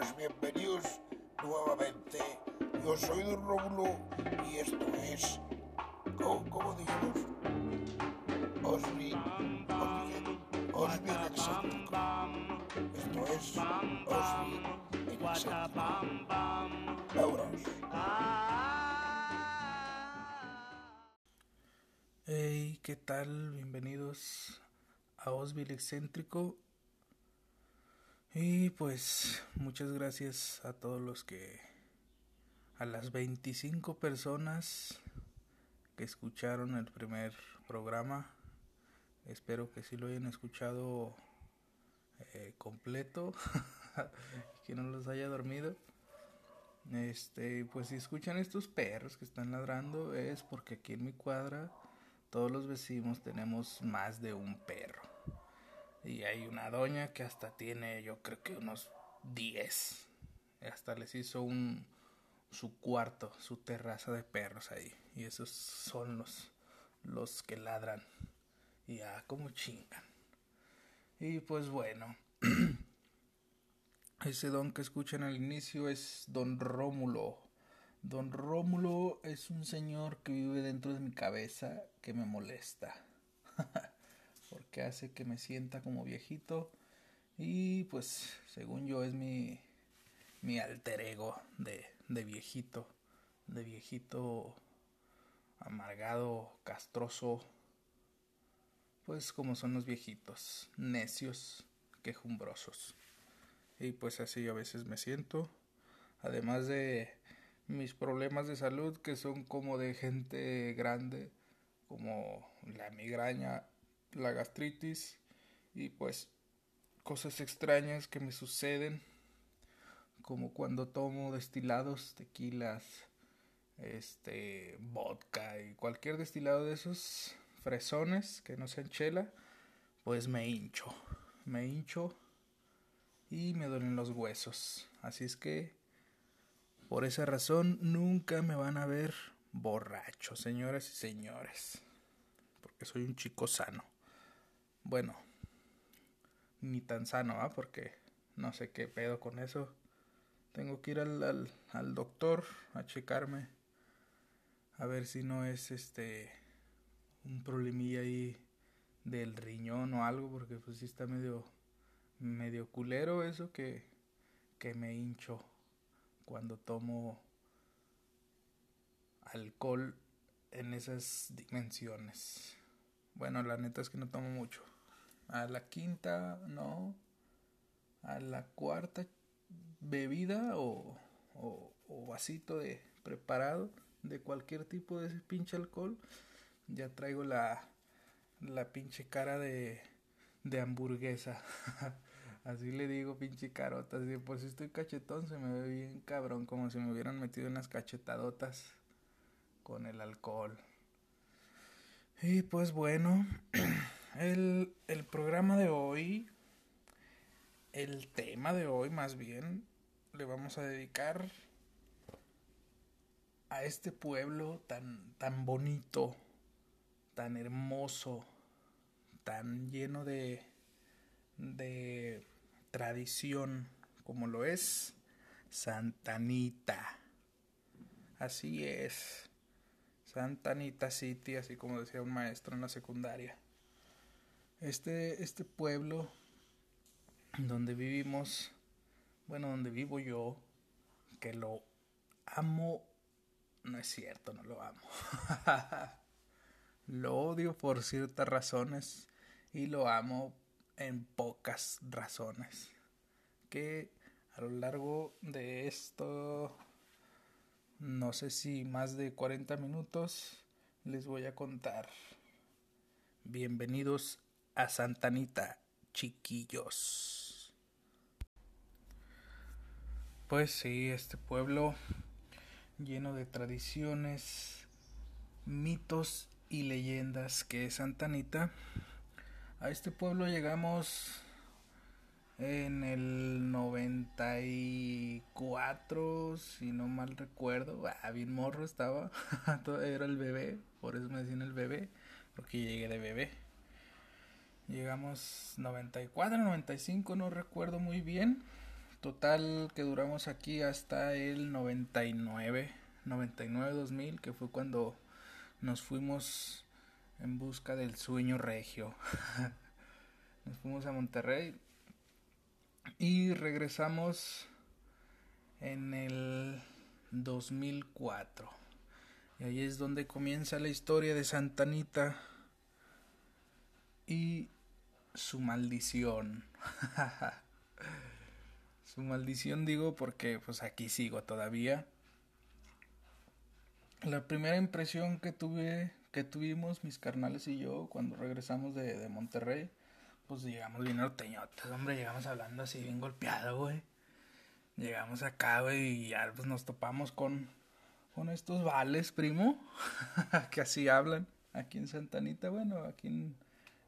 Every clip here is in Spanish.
Pues bienvenidos nuevamente. Yo soy Don Rómulo y esto es. ¿Cómo, cómo dijimos? El excéntrico. Esto es Osby el. Hey, ¿qué tal? Bienvenidos a Osville Excéntrico. Y pues muchas gracias a todos los que, a las 25 personas que escucharon el primer programa. Espero que sí lo hayan escuchado eh, completo, que no los haya dormido. Este, pues si escuchan estos perros que están ladrando es porque aquí en mi cuadra todos los vecinos tenemos más de un perro. Y hay una doña que hasta tiene, yo creo que unos 10. Hasta les hizo un su cuarto, su terraza de perros ahí. Y esos son los, los que ladran. Y ah, como chingan. Y pues bueno. Ese don que escuchan al inicio es don Rómulo. Don Rómulo es un señor que vive dentro de mi cabeza que me molesta. Porque hace que me sienta como viejito. Y pues, según yo, es mi, mi alter ego de, de viejito. De viejito amargado, castroso. Pues como son los viejitos, necios, quejumbrosos. Y pues así a veces me siento. Además de mis problemas de salud que son como de gente grande, como la migraña, la gastritis y pues cosas extrañas que me suceden, como cuando tomo destilados, tequilas, este, vodka y cualquier destilado de esos fresones que no sean chela, pues me hincho, me hincho y me duelen los huesos. Así es que por esa razón nunca me van a ver borracho, señoras y señores. Porque soy un chico sano. Bueno, ni tan sano, ¿ah? Porque no sé qué pedo con eso. Tengo que ir al, al, al doctor a checarme. A ver si no es este un problemilla ahí del riñón o algo, porque pues sí está medio medio culero eso que que me hincho cuando tomo alcohol en esas dimensiones. Bueno, la neta es que no tomo mucho. A la quinta, no. A la cuarta bebida o, o, vasito de preparado de cualquier tipo de ese pinche alcohol, ya traigo la, la pinche cara de, de hamburguesa. Así le digo, pinche carota. Así, pues si estoy cachetón, se me ve bien cabrón, como si me hubieran metido unas cachetadotas con el alcohol. Y pues bueno, el, el programa de hoy, el tema de hoy más bien, le vamos a dedicar a este pueblo tan, tan bonito, tan hermoso, tan lleno de, de tradición como lo es Santanita. Así es. Santanita City, así como decía un maestro en la secundaria. Este, este pueblo donde vivimos, bueno, donde vivo yo, que lo amo, no es cierto, no lo amo. lo odio por ciertas razones y lo amo en pocas razones. Que a lo largo de esto, no sé si más de 40 minutos, les voy a contar. Bienvenidos a Santanita, chiquillos. Pues sí, este pueblo lleno de tradiciones, mitos y leyendas que es Santanita a este pueblo llegamos en el 94, si no mal recuerdo. Ah, bien morro estaba. Era el bebé, por eso me decían el bebé, porque llegué de bebé. Llegamos 94, 95, no recuerdo muy bien, Total que duramos aquí hasta el 99, 99-2000, que fue cuando nos fuimos en busca del sueño regio. nos fuimos a Monterrey y regresamos en el 2004. Y ahí es donde comienza la historia de Santanita y su maldición. su maldición digo porque pues aquí sigo todavía. La primera impresión que tuve, que tuvimos mis carnales y yo cuando regresamos de, de Monterrey, pues llegamos bien norteñotes, hombre, llegamos hablando así bien golpeado, güey. Llegamos acá, güey, y ya pues nos topamos con, con estos vales, primo, que así hablan aquí en Santanita, bueno, aquí en,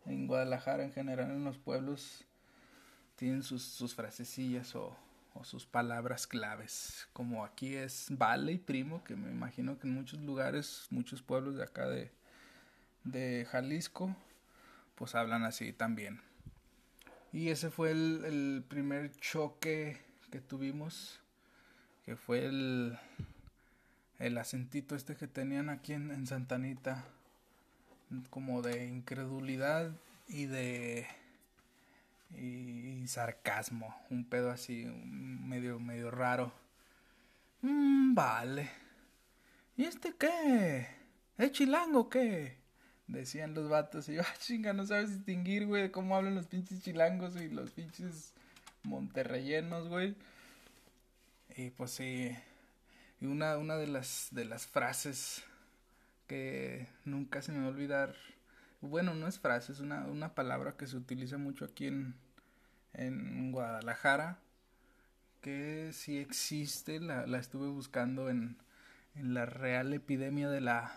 en Guadalajara en general, en los pueblos, tienen sus, sus frasecillas o, sus palabras claves, como aquí es vale y primo, que me imagino que en muchos lugares, muchos pueblos de acá de, de Jalisco, pues hablan así también. Y ese fue el, el primer choque que tuvimos, que fue el, el acentito este que tenían aquí en, en Santanita, como de incredulidad y de y, sarcasmo, un pedo así medio medio raro. Mm, vale. ¿Y este qué? ¿Es chilango qué? Decían los vatos y yo, ah, chinga, no sabes distinguir, güey, cómo hablan los pinches chilangos y los pinches monterreyenos, güey. Y pues sí, y una, una de las de las frases que nunca se me va a olvidar bueno, no es frase, es una, una palabra que se utiliza mucho aquí en, en Guadalajara, que sí existe, la, la estuve buscando en, en, la real epidemia de la,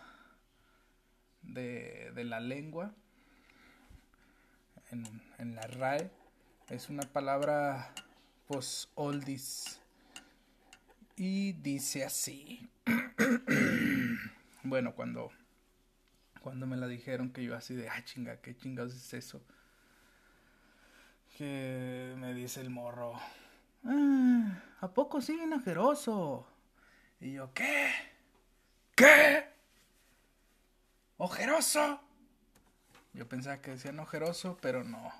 de, de la lengua, en, en, la RAE, es una palabra pues oldies y dice así. bueno, cuando cuando me la dijeron que yo así de, ah, chinga, ¿qué chingados es eso? Que me dice el morro, ah, ¿a poco sí, ajeroso? Y yo, ¿qué? ¿Qué? ¿Ojeroso? Yo pensaba que decían ojeroso, pero no.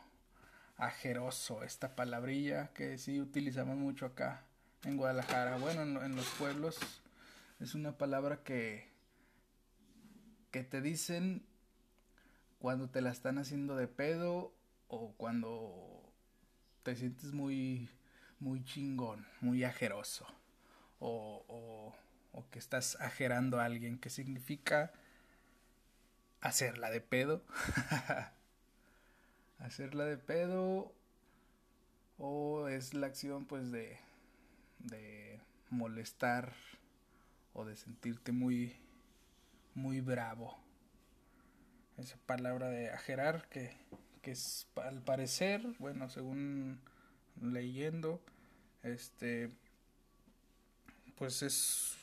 Ajeroso, esta palabrilla que sí utilizamos mucho acá en Guadalajara. Bueno, en, en los pueblos es una palabra que que te dicen cuando te la están haciendo de pedo o cuando te sientes muy muy chingón, muy ajeroso o, o, que estás ajerando a alguien, que significa hacerla de pedo, hacerla de pedo o es la acción pues de de molestar o de sentirte muy muy bravo. Esa palabra de ajerar que, que es al parecer, bueno, según leyendo, este, pues es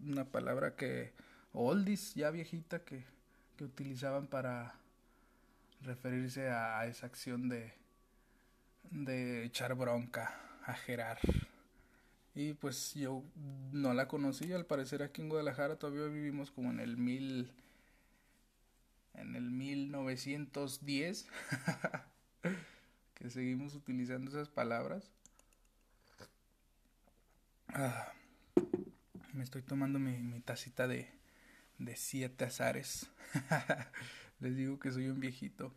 una palabra que oldies ya viejita que, que utilizaban para referirse a, a esa acción de de echar bronca, ajerar. Y pues yo no la conocí, al parecer aquí en Guadalajara todavía vivimos como en el mil... En el 1910. que seguimos utilizando esas palabras. Ah, me estoy tomando mi, mi tacita de, de siete azares. Les digo que soy un viejito.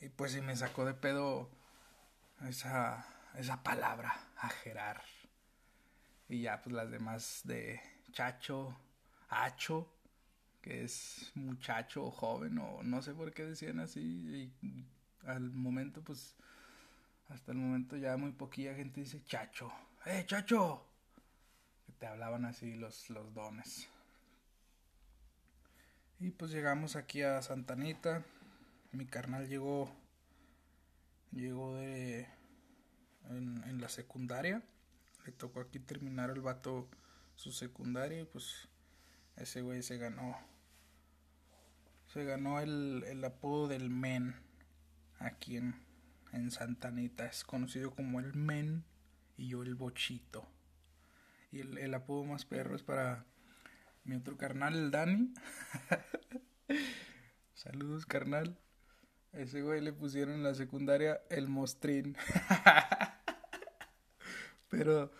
Y pues si me sacó de pedo esa esa palabra, ajerar. Y ya pues las demás de chacho, hacho, que es muchacho o joven o no sé por qué decían así. Y al momento pues, hasta el momento ya muy poquilla gente dice chacho. ¡Eh, chacho! Que te hablaban así los, los dones. Y pues llegamos aquí a Santanita. Mi carnal llegó llegó de en, la secundaria. Le tocó aquí terminar el vato su secundaria y pues ese güey se ganó. Se ganó el, el apodo del men aquí en, en Santa Anita. Es conocido como el Men y yo el Bochito. Y el, el apodo más perro es para mi otro carnal, el Dani. Saludos, carnal. Ese güey le pusieron en la secundaria el mostrín. Pero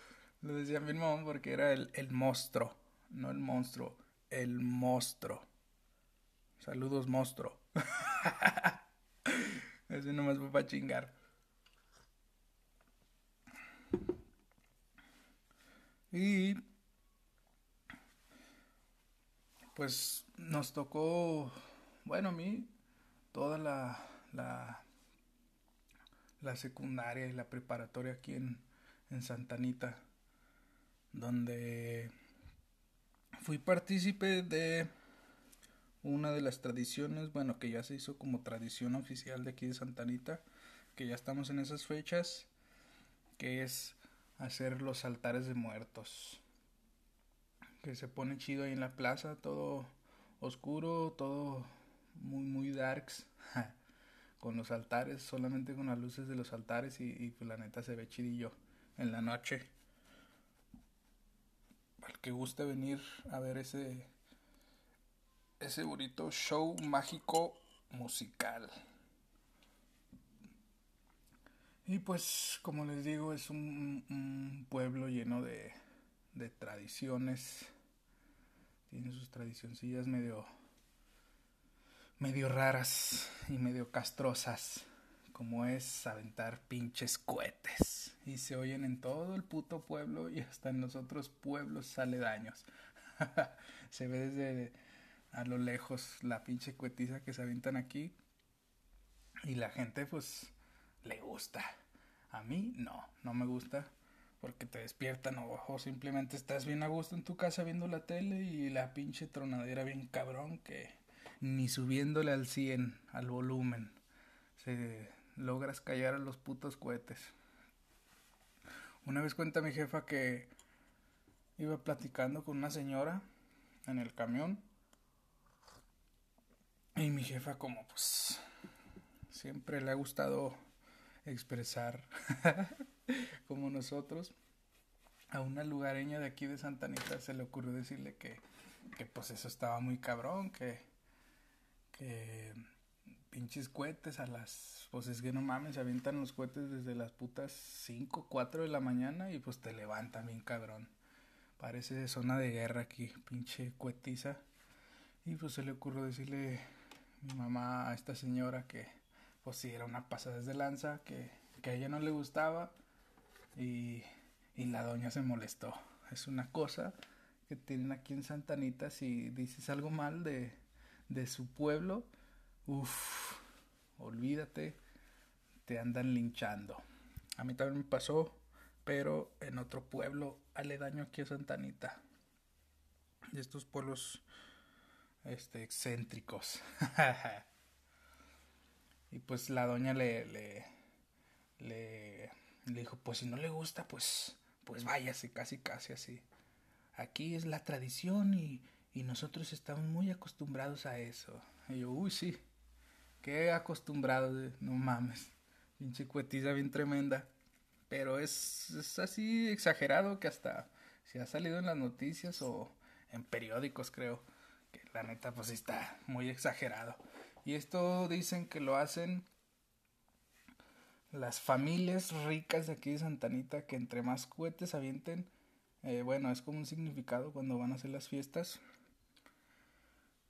lo decía mi mamá porque era el, el monstruo, no el monstruo, el monstruo. Saludos, monstruo. Ese nomás fue para chingar. Y pues nos tocó, bueno, a mí, toda la, la, la secundaria y la preparatoria aquí en, en Santanita, donde fui partícipe de una de las tradiciones, bueno, que ya se hizo como tradición oficial de aquí de Santanita, que ya estamos en esas fechas, que es hacer los altares de muertos. Que se pone chido ahí en la plaza, todo oscuro, todo muy, muy darks, con los altares, solamente con las luces de los altares y, pues la neta se ve chidillo en la noche. Al que guste venir a ver ese ese bonito show mágico musical. Y pues, como les digo, es un, un pueblo lleno de, de tradiciones. Tiene sus tradicioncillas medio medio raras y medio castrosas, como es aventar pinches cohetes. Y se oyen en todo el puto pueblo y hasta en los otros pueblos aledaños. se ve desde a lo lejos la pinche cuetiza que se avientan aquí. Y la gente pues le gusta. A mí no, no me gusta porque te despiertan o, simplemente estás bien a gusto en tu casa viendo la tele y la pinche tronadera bien cabrón que ni subiéndole al 100 al volumen se logras callar a los putos cohetes. Una vez cuenta mi jefa que iba platicando con una señora en el camión y mi jefa como pues siempre le ha gustado expresar como nosotros. A una lugareña de aquí de Santa Anita se le ocurrió decirle que, que pues eso estaba muy cabrón, que, pinches cohetes a las, pues es que no mames, se avientan los cohetes desde las putas 5, 4 de la mañana y pues te levantan bien cabrón. Parece zona de guerra aquí, pinche cuetiza. Y pues se le ocurrió decirle mi mamá a esta señora que pues sí era una pasada de lanza, que, que a ella no le gustaba y, y la doña se molestó. Es una cosa que tienen aquí en Santanita, si dices algo mal de, de su pueblo, uff, olvídate, te andan linchando. A mí también me pasó, pero en otro pueblo aledaño aquí a Santanita. De estos pueblos este, excéntricos. y pues la doña le, le, le, le, dijo, pues si no le gusta, pues, pues váyase, casi, casi así. Aquí es la tradición y, y nosotros estamos muy acostumbrados a eso. Y yo, uy, sí, qué acostumbrado, no mames, pinche cuetiza bien tremenda. Pero es, es así exagerado que hasta se ha salido en las noticias o en periódicos, creo la neta pues está muy exagerado. Y esto dicen que lo hacen las familias ricas de aquí de Santanita, que entre más cohetes avienten, eh, bueno, es como un significado cuando van a hacer las fiestas.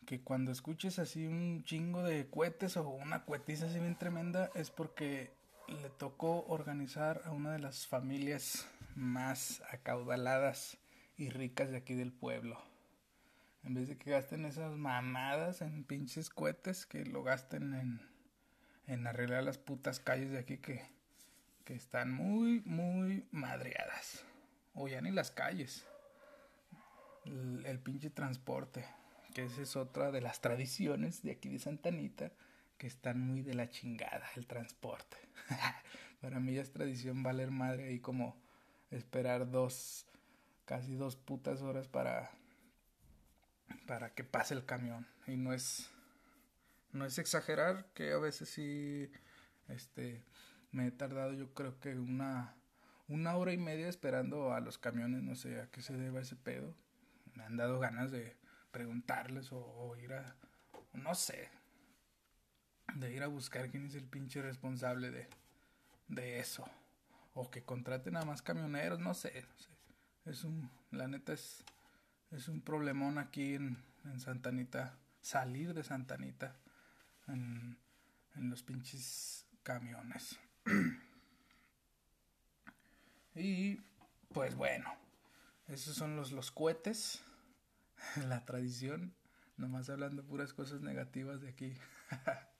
Que cuando escuches así un chingo de cohetes o una cohetiza así bien tremenda, es porque le tocó organizar a una de las familias más acaudaladas y ricas de aquí del pueblo. En vez de que gasten esas mamadas en pinches cohetes, que lo gasten en, en arreglar las putas calles de aquí que, que están muy, muy madreadas. O ya ni las calles. El, el, pinche transporte, que esa es otra de las tradiciones de aquí de Santa Anita, que están muy de la chingada, el transporte. Para mí ya es tradición valer madre ahí como esperar dos, casi dos putas horas para para que pase el camión y no es no es exagerar que a veces sí este me he tardado yo creo que una, una hora y media esperando a los camiones, no sé a qué se deba ese pedo. Me han dado ganas de preguntarles o, ir a, no sé, de ir a buscar quién es el pinche responsable de, de eso. O que contraten a más camioneros, no sé. Es un, la neta es, es un problemón aquí en, en Santanita, salir de Santanita en, en los pinches camiones. y pues bueno, esos son los, los cohetes, la tradición, nomás hablando puras cosas negativas de aquí.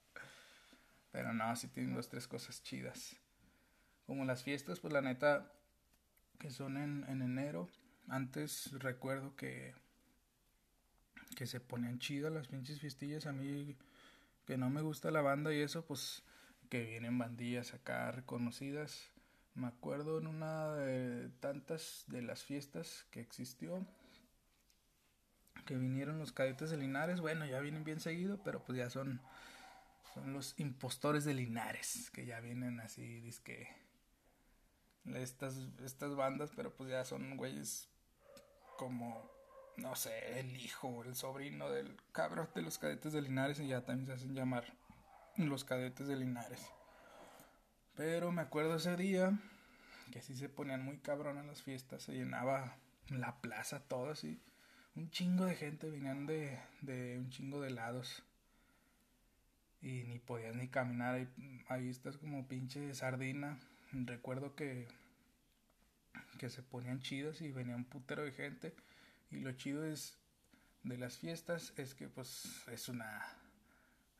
Pero no, sí tienen dos, tres cosas chidas. Como las fiestas, pues la neta, que son en, en enero. Antes recuerdo que, que se ponían chidas las pinches fiestillas. A mí, que no me gusta la banda y eso, pues que vienen bandillas acá reconocidas. Me acuerdo en una de tantas de las fiestas que existió que vinieron los cadetes de Linares. Bueno, ya vienen bien seguido, pero pues ya son son los impostores de Linares, que ya vienen así, disque estas estas bandas, pero pues ya son güeyes como no sé, el hijo, el sobrino del cabrón de los cadetes de Linares y ya también se hacen llamar los cadetes de Linares. Pero me acuerdo ese día que así se ponían muy cabrón en las fiestas, se llenaba la plaza todo así. Un chingo de gente venían de, de un chingo de lados. Y ni podías ni caminar, ahí, ahí estás como pinche sardina. Recuerdo que, que se ponían chidos y venía un putero de gente. Y lo chido es de las fiestas es que pues es una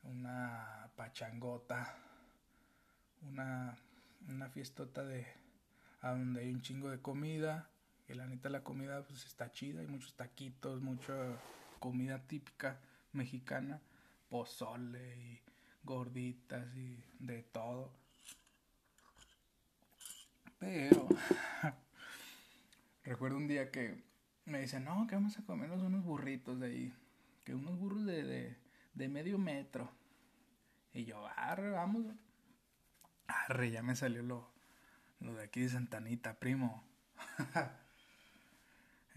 una pachangota, una, una fiestota de a donde hay un chingo de comida, y la neta la comida pues está chida, hay muchos taquitos, mucha comida típica mexicana, pozole y gorditas y de todo. Pero recuerdo un día que me dicen, no, que vamos a comernos unos burritos de ahí, que unos burros de, de, de medio metro. Y yo, arre, vamos. Arre, ya me salió lo, lo de aquí de Santanita, primo.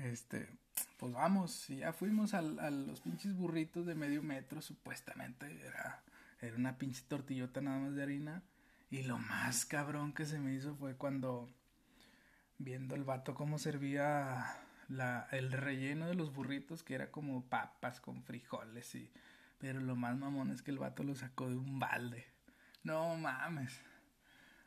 este, pues vamos, y ya fuimos a los pinches burritos de medio metro, supuestamente. Era, era una pinche tortillota nada más de harina. Y lo más cabrón que se me hizo fue cuando, viendo el vato cómo servía la, el relleno de los burritos, que era como papas con frijoles y pero lo más mamón es que el vato lo sacó de un balde. No mames.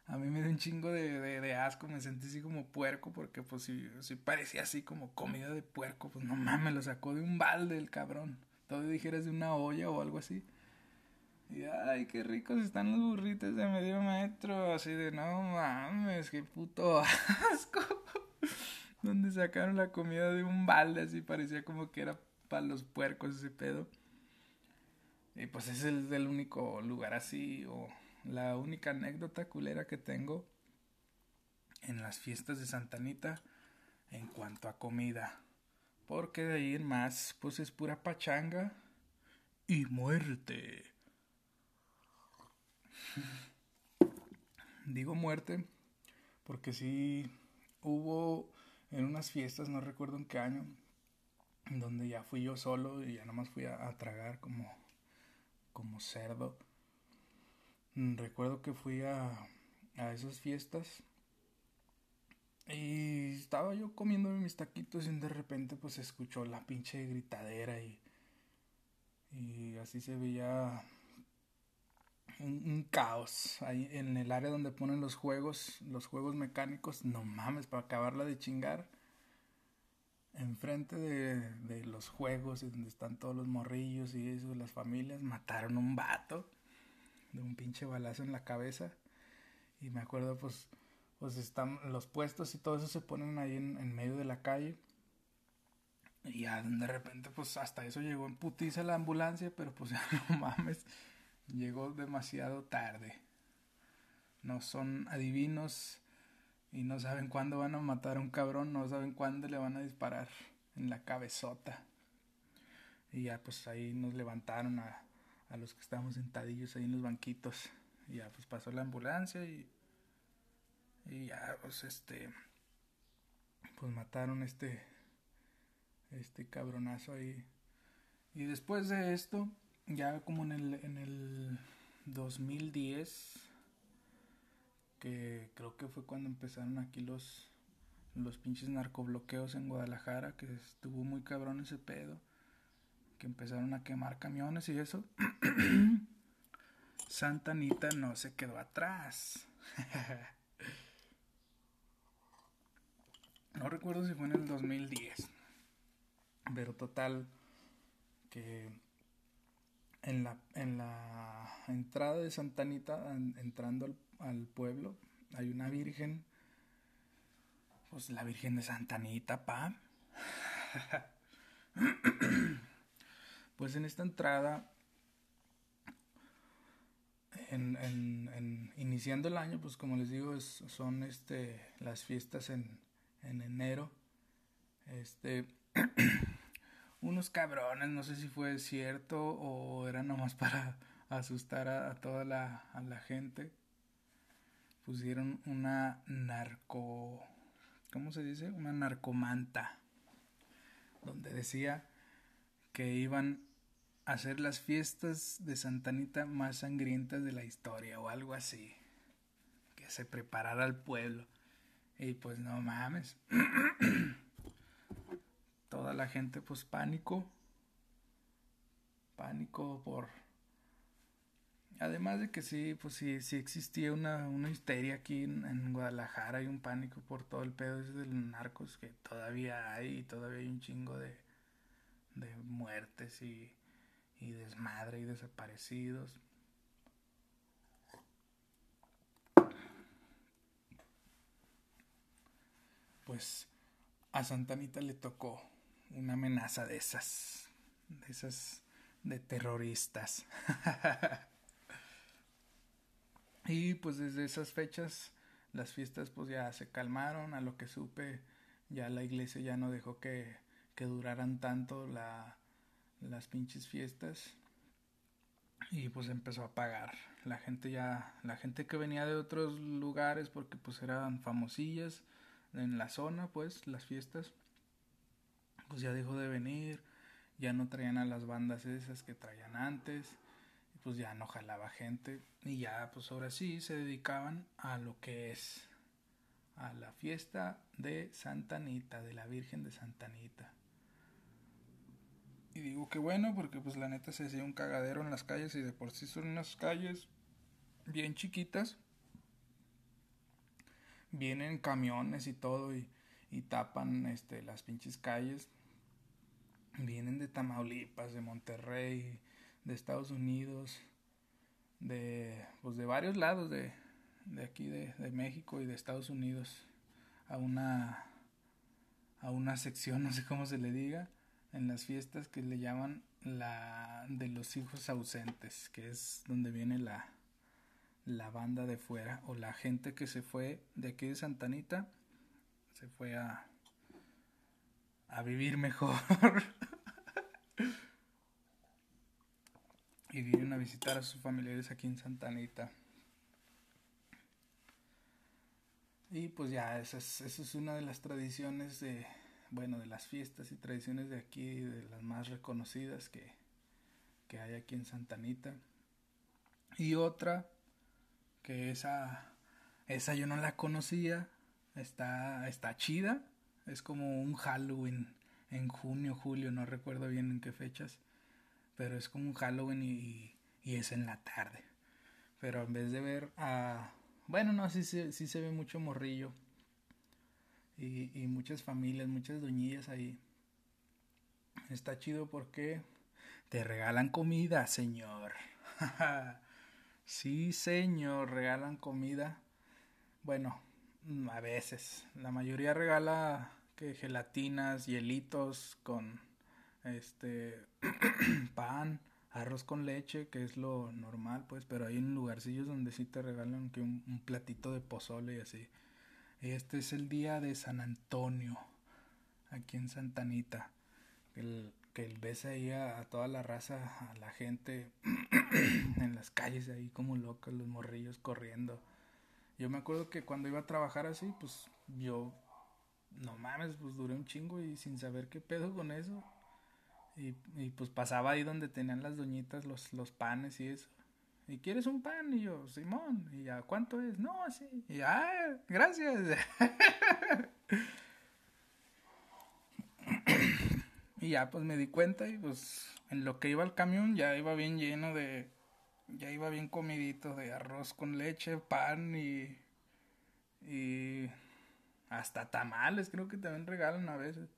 A mí me dio un chingo de, de, asco, me sentí así como puerco, porque pues si, si, parecía así como comida de puerco, pues no mames, lo sacó de un balde el cabrón. Todo dijeras de una olla o algo así. Y ay, qué ricos están los burritos de medio metro, así de no mames, qué puto asco. Donde sacaron la comida de un balde, así parecía como que era para los puercos ese pedo. Y pues es el, único lugar así o la única anécdota culera que tengo en las fiestas de Santanita en cuanto a comida. Porque de ahí en más, pues es pura pachanga y muerte. Digo muerte porque sí hubo en unas fiestas, no recuerdo en qué año, donde ya fui yo solo y ya nomás fui a tragar como como cerdo. Mm, recuerdo que fui a, a esas fiestas y estaba yo comiendo mis taquitos y de repente pues escuchó la pinche gritadera y, y así se veía un, un, caos ahí en el área donde ponen los juegos, los juegos mecánicos, no mames, para acabarla de chingar enfrente de, de los juegos y donde están todos los morrillos y eso, las familias, mataron un vato de un pinche balazo en la cabeza. Y me acuerdo, pues, pues están los puestos y todo eso se ponen ahí en, en medio de la calle. Y ya de repente, pues hasta eso llegó en putiza la ambulancia, pero pues ya no mames, llegó demasiado tarde. No son adivinos y no saben cuándo van a matar a un cabrón, no saben cuándo le van a disparar en la cabezota. Y ya pues ahí nos levantaron a, a los que estábamos sentadillos ahí en los banquitos. Y ya pues pasó la ambulancia y, Y ya, pues este. Pues mataron este. Este cabronazo ahí. Y después de esto, ya como en el, en el 2010, que creo que fue cuando empezaron aquí los, los pinches narcobloqueos en Guadalajara, que estuvo muy cabrón ese pedo, que empezaron a quemar camiones y eso. Santa Anita no se quedó atrás. no recuerdo si fue en el 2010. Pero total, que en la, en la entrada de Santa Anita, entrando al, al pueblo, hay una virgen. Pues la Virgen de Santa Anita, pa. pues en esta entrada en, iniciando el año, pues como les digo, son este, las fiestas en, en enero. Este, unos cabrones, no sé si fue cierto o era nomás para asustar a, toda la, a la gente. Pusieron una narco, ¿cómo se dice? Una narcomanta, donde decía que iban hacer las fiestas de Santanita más sangrientas de la historia o algo así. Que se preparara el pueblo. Y pues no mames. Toda la gente pues pánico. Pánico por... Además de que sí, pues sí, existía una, una histeria aquí en, Guadalajara y un pánico por todo el pedo ese de los narcos que todavía hay y todavía hay un chingo de, de muertes y y desmadre y desaparecidos. Pues a Santanita le tocó una amenaza de esas, de esas de terroristas. y pues desde esas fechas las fiestas pues ya se calmaron, a lo que supe ya la iglesia ya no dejó que, que duraran tanto la, las pinches fiestas. Y pues empezó a pagar. La gente ya la gente que venía de otros lugares porque pues eran famosillas en la zona pues las fiestas pues ya dejó de venir. Ya no traían a las bandas esas que traían antes. Pues ya no jalaba gente. Y ya pues ahora sí se dedicaban a lo que es a la fiesta de Santa Anita de la Virgen de Santa Anita y digo que bueno, porque pues la neta se hacía un cagadero en las calles y de por sí son unas calles bien chiquitas. Vienen camiones y todo y, y tapan este, las pinches calles. Vienen de Tamaulipas, de Monterrey, de Estados Unidos, de, pues de varios lados de, de aquí de, de México y de Estados Unidos a una, a una sección, no sé cómo se le diga en las fiestas que le llaman la de los hijos ausentes, que es donde viene la, la banda de fuera o la gente que se fue de aquí de Santanita, se fue a, a vivir mejor. y vienen a visitar a sus familiares aquí en Santanita. Y pues ya, esa esa es una de las tradiciones de, bueno, de las fiestas y tradiciones de aquí, de las más reconocidas que, que hay aquí en Santanita. Y otra, que esa, esa yo no la conocía, está, está chida, es como un Halloween en junio, julio, no recuerdo bien en qué fechas, pero es como un Halloween y, y es en la tarde. Pero en vez de ver a... Bueno, no, sí, sí, sí se ve mucho morrillo y, y muchas familias, muchas doñillas ahí. Está chido porque te regalan comida, señor. sí, señor, regalan comida. Bueno, a veces. La mayoría regala que gelatinas, hielitos con este pan, arroz con leche, que es lo normal, pues, pero hay en lugarcillos donde sí te regalan que un, un platito de pozole y así. Este es el día de San Antonio, aquí en Santanita. El, que ves ahí a, toda la raza, a la gente en las calles ahí como locos, los morrillos corriendo. Yo me acuerdo que cuando iba a trabajar así, pues yo, no mames, pues duré un chingo y sin saber qué pedo con eso. Y, y pues pasaba ahí donde tenían las doñitas los, los panes y eso. ¿Y quieres un pan? Y yo, Simón. ¿Y ya cuánto es? No, así. Y ah, gracias. y ya pues me di cuenta y pues en lo que iba el camión ya iba bien lleno de ya iba bien comidito de arroz con leche, pan y y hasta tamales creo que también regalan a veces.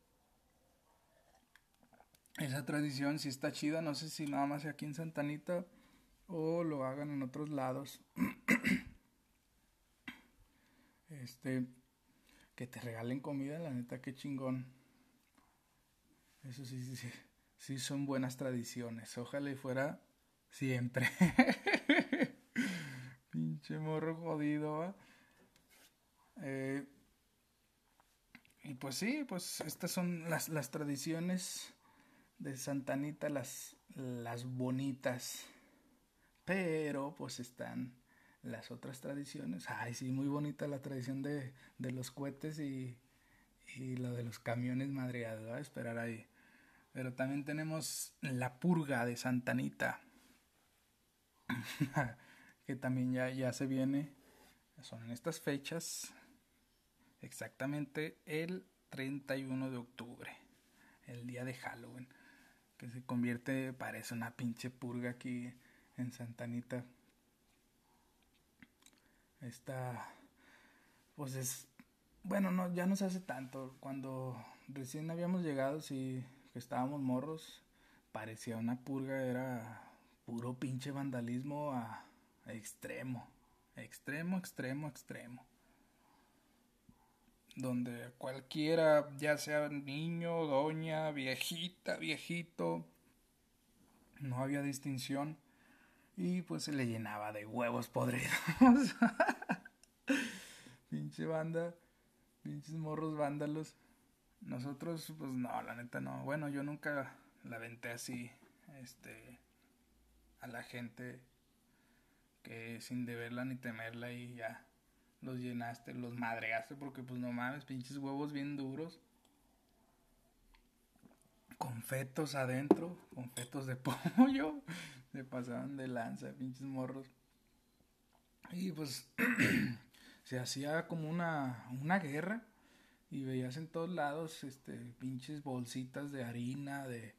Esa tradición sí está chida, no sé si nada más aquí en Santanita o lo hagan en otros lados. este que te regalen comida, la neta qué chingón. Eso sí, sí, sí, sí son buenas tradiciones. Ojalá y fuera siempre. Pinche morro jodido, eh, y pues sí, pues estas son las, las tradiciones de Santanita, las, las bonitas. Pero pues están las otras tradiciones. Ay, sí, muy bonita la tradición de, de los cohetes y, y lo de los camiones madreados. a esperar ahí. Pero también tenemos la purga de Santanita. que también ya, ya se viene. Son en estas fechas. Exactamente el 31 de octubre. El día de Halloween. Que se convierte, parece una pinche purga aquí en Santanita. Esta, pues es, bueno, no, ya no se hace tanto. Cuando recién habíamos llegado, sí, estábamos morros, parecía una purga, era puro pinche vandalismo a, extremo, extremo, extremo, extremo. Donde cualquiera, ya sea niño, doña, viejita, viejito, no había distinción. Y pues se le llenaba de huevos podridos. Pinche banda, pinches morros vándalos. Nosotros, pues no, la neta no. Bueno, yo nunca la venté así, este, a la gente que sin deberla ni temerla y ya los llenaste, los madreaste porque pues no mames, pinches huevos bien duros. Con fetos adentro, con fetos de pollo. Se pasaban de lanza, pinches morros. Y pues se hacía como una, una guerra y veías en todos lados este pinches bolsitas de harina, de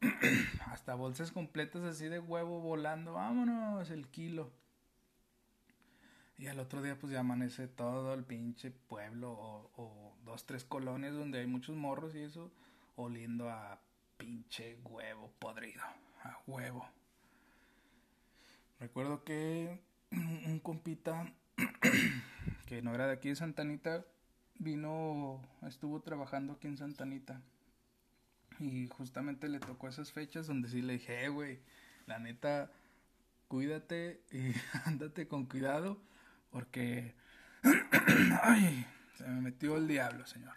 hasta bolsas completas así de huevo volando, vámonos el kilo. Y al otro día pues ya amanece todo el pinche pueblo o, o dos, tres colonias donde hay muchos morros y eso oliendo a pinche huevo podrido, a huevo. Recuerdo que un compita que no era de aquí de Santanita vino, estuvo trabajando aquí en Santanita. Y justamente le tocó esas fechas donde sí le dije, eh, güey, la neta, cuídate y ándate con cuidado porque... Ay, se me metió el diablo, señor.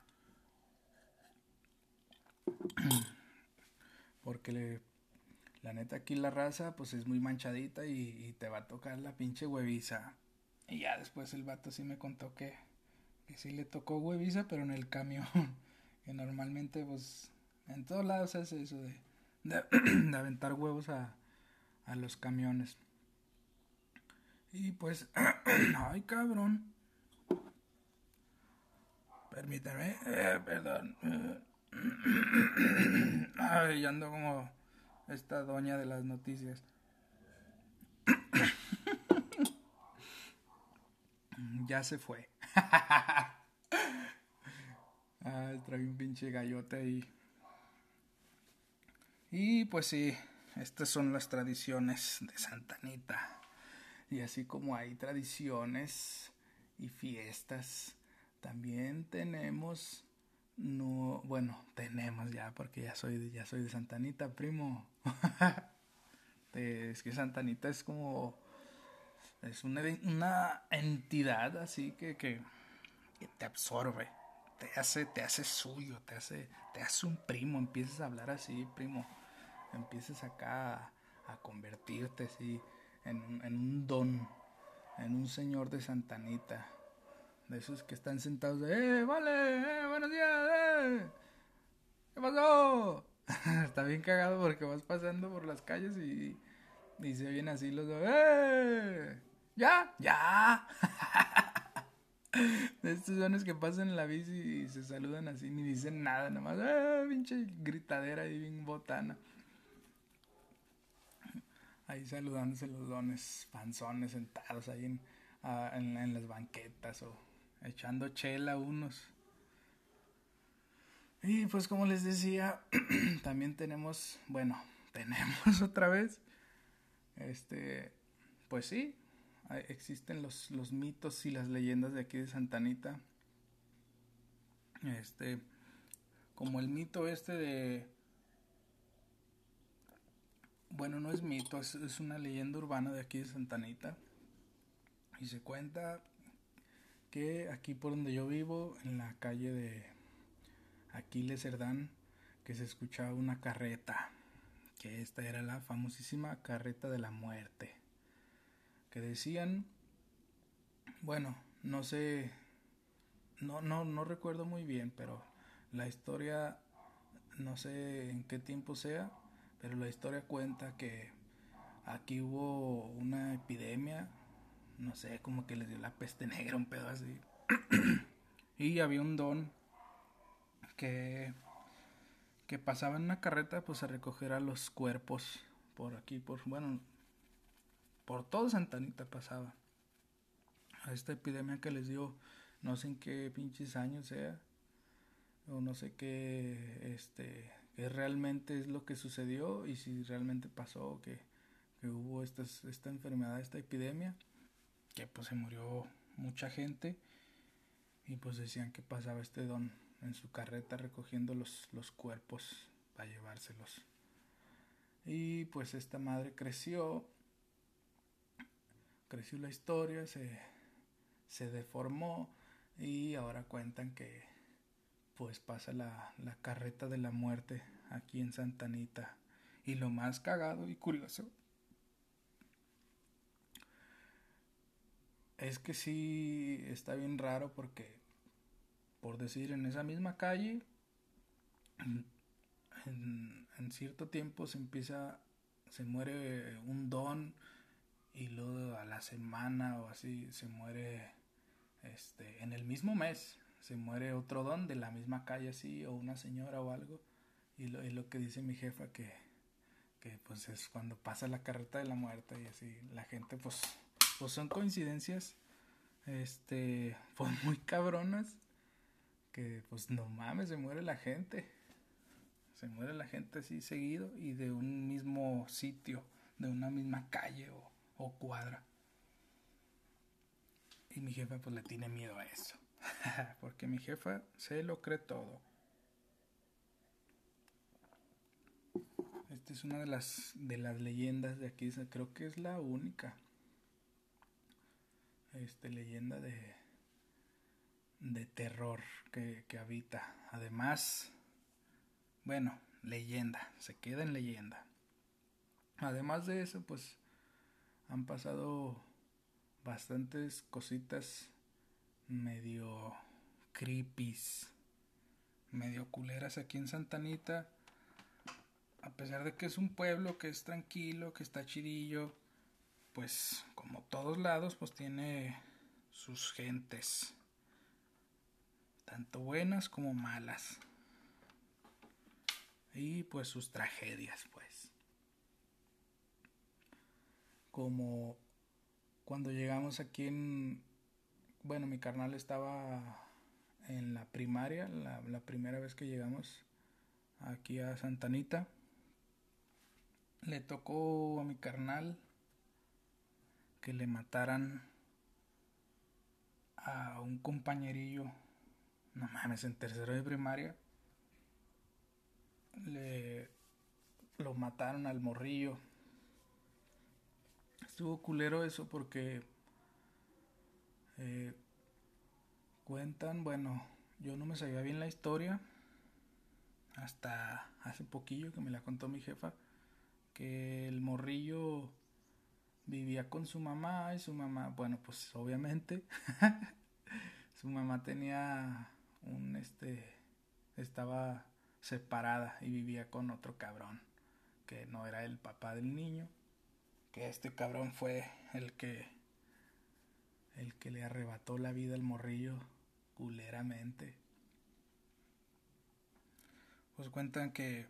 porque le, la neta aquí la raza pues es muy manchadita y, te va a tocar la pinche hueviza. Y ya después el vato sí me contó que que sí le tocó hueviza, pero en el camión. que normalmente, pues, en todos lados hace eso de, de, aventar huevos a, a los camiones. Y pues, ay cabrón. Permítame, eh, perdón. Ay, ando como esta doña de las noticias. ya se fue. ah, trae un pinche gallote ahí. Y pues sí, estas son las tradiciones de Santa Anita. Y así como hay tradiciones y fiestas, también tenemos no, bueno, tenemos ya porque ya soy ya soy de Santa Anita, primo. es que Santa Anita es como es una, entidad así que, que, te absorbe, te hace, te hace suyo, te hace, te hace un primo, empiezas a hablar así, primo, empiezas acá a, convertirte así en, un don, en un señor de Santanita. De esos que están sentados de, ¡eh, vale! ¡eh, buenos días! ¡eh! ¿Qué pasó? Está bien cagado porque vas pasando por las calles y, y se oyen así los dos, ¡eh! ¿Ya? ¡Ya! De estos son que pasan en la bici y se saludan así, ni dicen nada, nada más, ¡eh! Pinche gritadera y bien botana ahí saludándose los dones panzones sentados ahí en, en, las banquetas o echando chela unos. Y pues como les decía, también tenemos, bueno, tenemos otra vez, este, pues sí, existen los, los mitos y las leyendas de aquí de Santanita. Este, como el mito este de bueno, no es mito, es, una leyenda urbana de aquí de Santanita. Y se cuenta que aquí por donde yo vivo, en la calle de Aquiles Cerdán, que se escuchaba una carreta, que esta era la famosísima carreta de la muerte, que decían, bueno, no sé, no, no, no recuerdo muy bien, pero la historia, no sé en qué tiempo sea, pero la historia cuenta que aquí hubo una epidemia, no sé, como que les dio la peste negra, un pedo así. y había un don que, pasaba en una carreta pues a recoger a los cuerpos por aquí, por, bueno, por todo Santanita pasaba. A esta epidemia que les dio, no sé en qué pinches años sea, o no sé qué, este, realmente es lo que sucedió y si realmente pasó que, que hubo esta enfermedad, esta epidemia, que pues se murió mucha gente y pues decían que pasaba este don en su carreta recogiendo los, los cuerpos para llevárselos. Y pues esta madre creció, creció la historia, se, se deformó y ahora cuentan que pues pasa la, la carreta de la muerte aquí en Santanita. Y lo más cagado y curioso es que sí está bien raro porque, por decir, en esa misma calle, en, en, cierto tiempo se empieza, se muere un don y luego a la semana o así se muere, este, en el mismo mes se muere otro don de la misma calle así o una señora o algo. Y lo, y lo que dice mi jefa que, que pues es cuando pasa la carreta de la muerte y así la gente pues pues son coincidencias este pues muy cabronas que pues no mames se muere la gente se muere la gente así seguido y de un mismo sitio de una misma calle o, o cuadra y mi jefa pues le tiene miedo a eso porque mi jefa se lo cree todo. Esta es una de las de las leyendas de aquí, creo que es la única. Este leyenda de de terror que, que habita. Además, bueno, leyenda, se queda en leyenda. Además de eso, pues han pasado bastantes cositas medio creepies, medio culeras aquí en Santanita. A pesar de que es un pueblo que es tranquilo, que está chidillo, pues como todos lados, pues tiene sus gentes, tanto buenas como malas. Y pues sus tragedias, pues. Como cuando llegamos aquí en, bueno, mi carnal estaba en la primaria, la, primera vez que llegamos aquí a Santanita. Le tocó a mi carnal que le mataran a un compañerillo, no mames, en tercero de primaria. Le lo mataron al morrillo. Estuvo culero eso porque eh, cuentan, bueno, yo no me sabía bien la historia hasta hace poquillo que me la contó mi jefa, que el morrillo vivía con su mamá y su mamá, bueno, pues obviamente su mamá tenía un este estaba separada y vivía con otro cabrón que no era el papá del niño, que este cabrón fue el que el que le arrebató la vida al morrillo culeramente. Pues cuentan que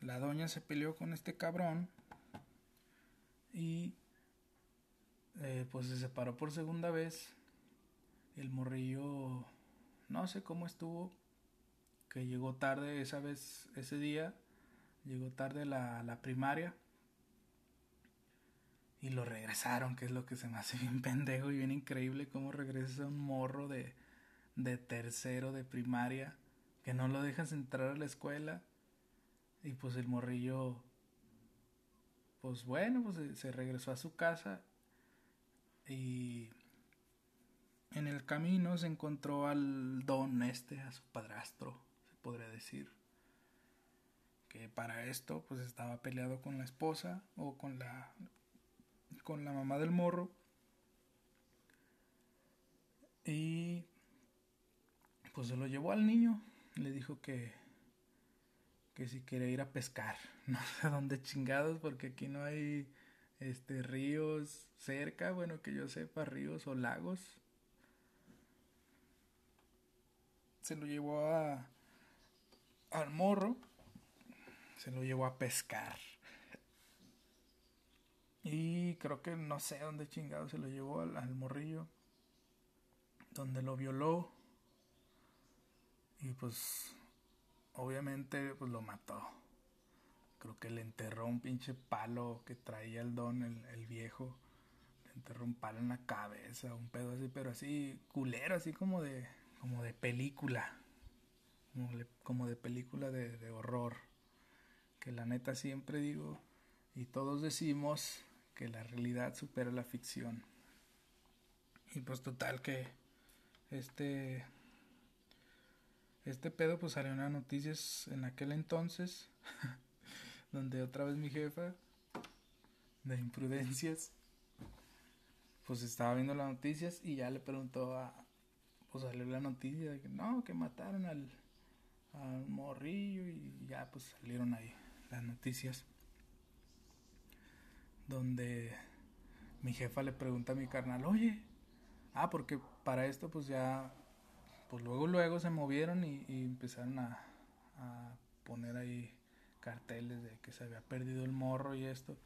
la doña se peleó con este cabrón y eh, pues se separó por segunda vez. El morrillo, no sé cómo estuvo, que llegó tarde esa vez, ese día, llegó tarde la, la primaria y lo regresaron, que es lo que se me hace bien pendejo y bien increíble cómo regresa un morro de, de tercero de primaria que no lo dejas entrar a la escuela y pues el morrillo pues bueno pues se regresó a su casa y en el camino se encontró al don este, a su padrastro, se podría decir. Que para esto pues estaba peleado con la esposa o con la con la mamá del morro. Y pues se lo llevó al niño, le dijo que que si quiere ir a pescar, no sé dónde chingados porque aquí no hay este ríos cerca, bueno que yo sepa, ríos o lagos. Se lo llevó a al morro, se lo llevó a pescar. Y creo que no sé dónde chingado se lo llevó al, al morrillo, donde lo violó. Y pues obviamente pues lo mató creo que le enterró un pinche palo que traía el don, el, viejo. Le enterró un palo en la cabeza, un pedo así, pero así culero, así como de, como de película. Como, de película de, de horror. Que la neta siempre digo, y todos decimos que la realidad supera la ficción. Y pues total que este este pedo pues salió en las noticias en aquel entonces donde otra vez mi jefa de imprudencias pues estaba viendo las noticias y ya le preguntó a pues salió la noticia de que no que mataron al al morrillo y ya pues salieron ahí las noticias donde mi jefa le pregunta a mi carnal oye ah porque para esto pues ya pues luego luego se movieron y, empezaron a, a poner ahí carteles de que se había perdido el morro y esto.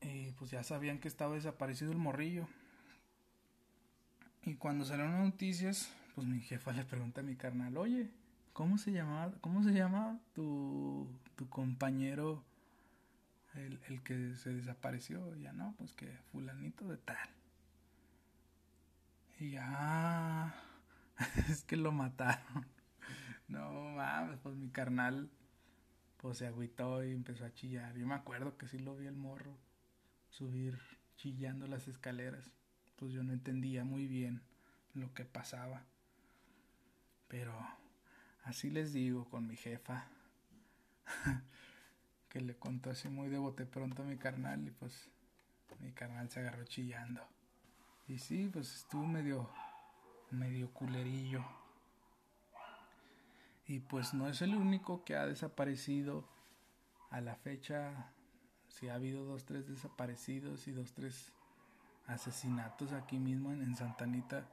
Y pues ya sabían que estaba desaparecido el morrillo. Y cuando salieron las noticias, pues mi jefa le pregunta a mi carnal, oye, ¿cómo se llamaba, cómo se llama tu, tu compañero, el, el que se desapareció? ya no, pues que fulanito de tal. Y ya, es que lo mataron. No mames, pues mi carnal pues se agüitó y empezó a chillar. Yo me acuerdo que sí lo vi el morro subir chillando las escaleras. Pues yo no entendía muy bien lo que pasaba. Pero así les digo con mi jefa. que le contó así muy de bote pronto a mi carnal y pues mi carnal se agarró chillando. Y sí, pues estuvo medio medio culerillo. Y pues no es el único que ha desaparecido a la fecha. Si ha habido dos, tres desaparecidos y dos, tres asesinatos aquí mismo en, en Santanita.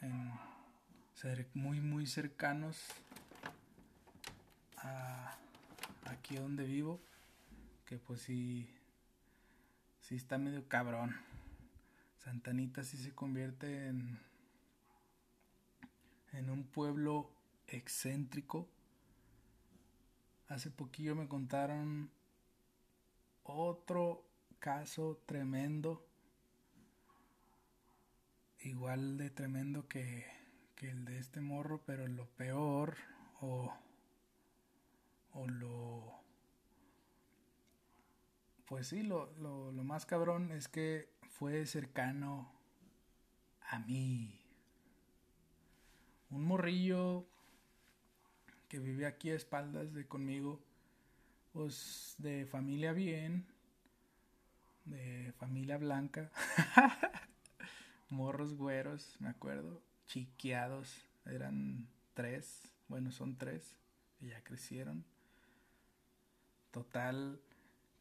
En, muy, muy cercanos a aquí donde vivo. Que pues sí, sí está medio cabrón. Santanita sí se convierte en, en un pueblo excéntrico. Hace poquillo me contaron otro caso tremendo, igual de tremendo que, que el de este morro, pero lo peor o, o lo... Pues sí, lo, lo, lo más cabrón es que fue cercano a mí. Un morrillo que vive aquí a espaldas de conmigo, pues de familia bien, de familia blanca, morros güeros, me acuerdo, chiqueados, eran tres, bueno, son tres, y ya crecieron. Total,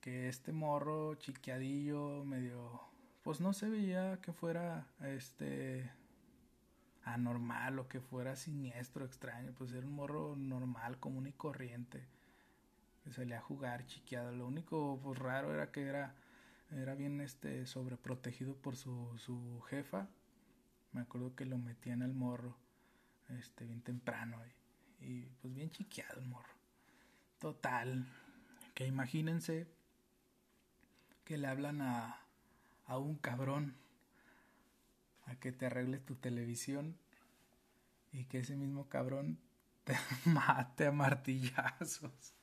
que este morro chiqueadillo, medio, pues no se veía que fuera, este, anormal o que fuera siniestro, extraño, pues era un morro normal, común y corriente. Que salía a jugar chiqueado. Lo único pues raro era que era era bien este sobreprotegido por su, su jefa. Me acuerdo que lo metían al morro este bien temprano y, y pues bien chiqueado el morro. Total, que imagínense que le hablan a, a un cabrón a que te arregle tu televisión y que ese mismo cabrón te mate a martillazos.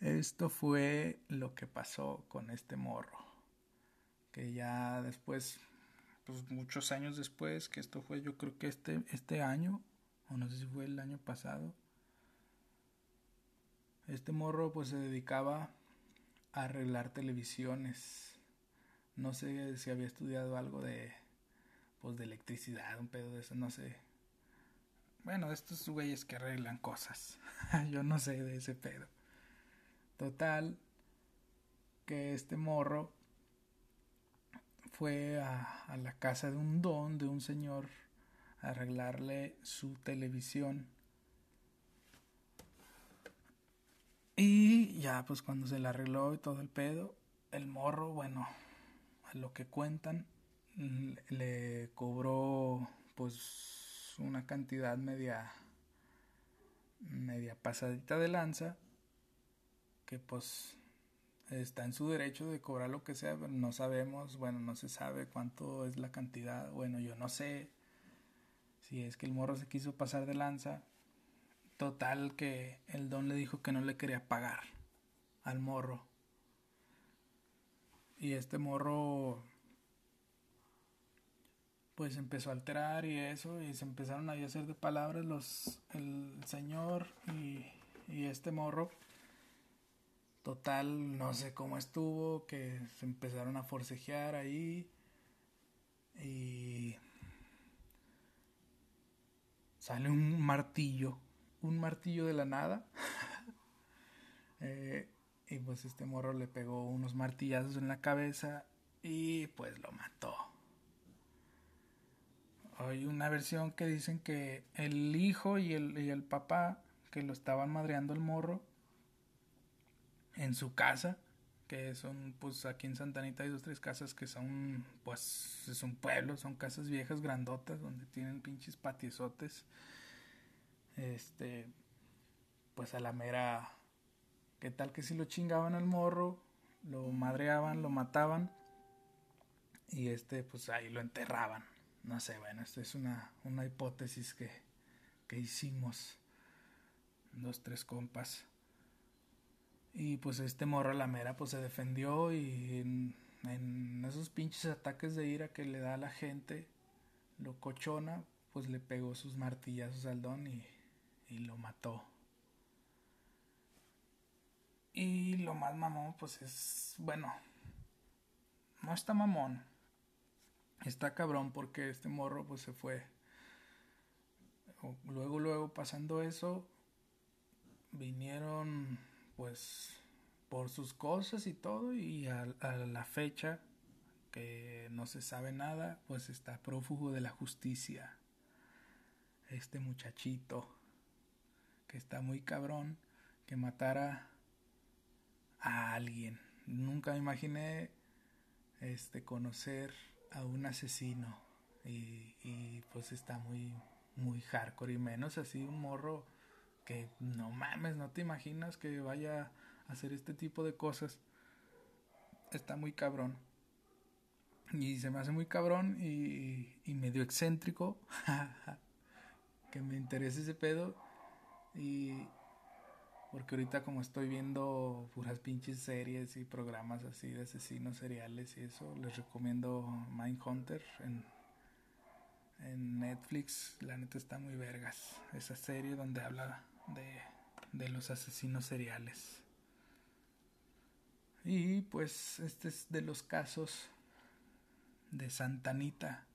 Esto fue lo que pasó con este morro. Que ya después, pues muchos años después, que esto fue yo creo que este, este año, o no sé si fue el año pasado, este morro pues se dedicaba a arreglar televisiones no sé si había estudiado algo de, pues, de electricidad, un pedo de eso, no sé. Bueno, estos güeyes que arreglan cosas. Yo no sé de ese pedo. Total, que este morro fue a, a la casa de un don, de un señor, a arreglarle su televisión. Y ya, pues cuando se le arregló y todo el pedo, el morro, bueno, lo que cuentan, le cobró pues una cantidad media media pasadita de lanza que pues está en su derecho de cobrar lo que sea, pero no sabemos, bueno, no se sabe cuánto es la cantidad, bueno, yo no sé si es que el morro se quiso pasar de lanza, total que el don le dijo que no le quería pagar al morro. Y este morro pues empezó a alterar y eso y se empezaron a hacer de palabras los el señor y, y este morro total no sé cómo estuvo que se empezaron a forcejear ahí y sale un martillo un martillo de la nada eh, y pues este morro le pegó unos martillazos en la cabeza y pues lo mató. Hay una versión que dicen que el hijo y el, y el papá que lo estaban madreando el morro en su casa, que son pues aquí en Santanita hay dos tres casas que son pues es un pueblo, son casas viejas grandotas donde tienen pinches patiezotes. Este pues a la mera ¿Qué tal que si lo chingaban al morro, lo madreaban, lo mataban y este pues ahí lo enterraban? No sé, bueno, esta es una, una hipótesis que, que hicimos dos, tres compas. Y pues este morro la mera pues se defendió y en, en, esos pinches ataques de ira que le da a la gente, lo cochona, pues le pegó sus martillazos al don y, y lo mató. Y lo más mamón, pues es, bueno, no está mamón. Está cabrón porque este morro pues se fue. Luego, luego pasando eso, vinieron pues por sus cosas y todo y a, la fecha que no se sabe nada, pues está prófugo de la justicia. Este muchachito que está muy cabrón, que matara a alguien. Nunca me imaginé este conocer a un asesino y, y pues está muy muy hardcore y menos así un morro que no mames, no te imaginas que vaya a hacer este tipo de cosas. Está muy cabrón. Y se me hace muy cabrón y, medio excéntrico. que me interese ese pedo. Y, porque ahorita como estoy viendo puras pinches series y programas así de asesinos seriales y eso, les recomiendo Mindhunter en, en Netflix. La neta está muy vergas. Esa serie donde habla de, de los asesinos seriales. Y pues este es de los casos de Santanita.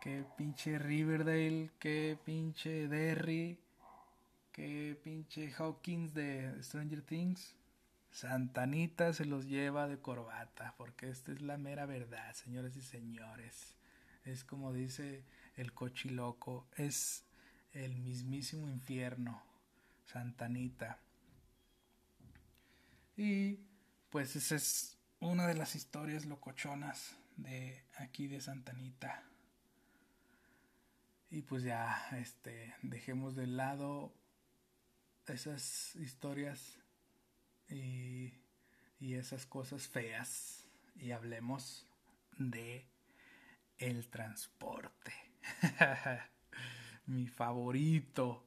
Que pinche Riverdale, que pinche Derry, que pinche Hawkins de Stranger Things. Santanita se los lleva de corbata, porque esta es la mera verdad, señores y señores. Es como dice el cochiloco, es el mismísimo infierno, Santanita. Y pues esa es una de las historias locochonas de aquí de Santanita. Y pues ya, este, dejemos de lado esas historias y, esas cosas feas y hablemos de el transporte. Mi favorito.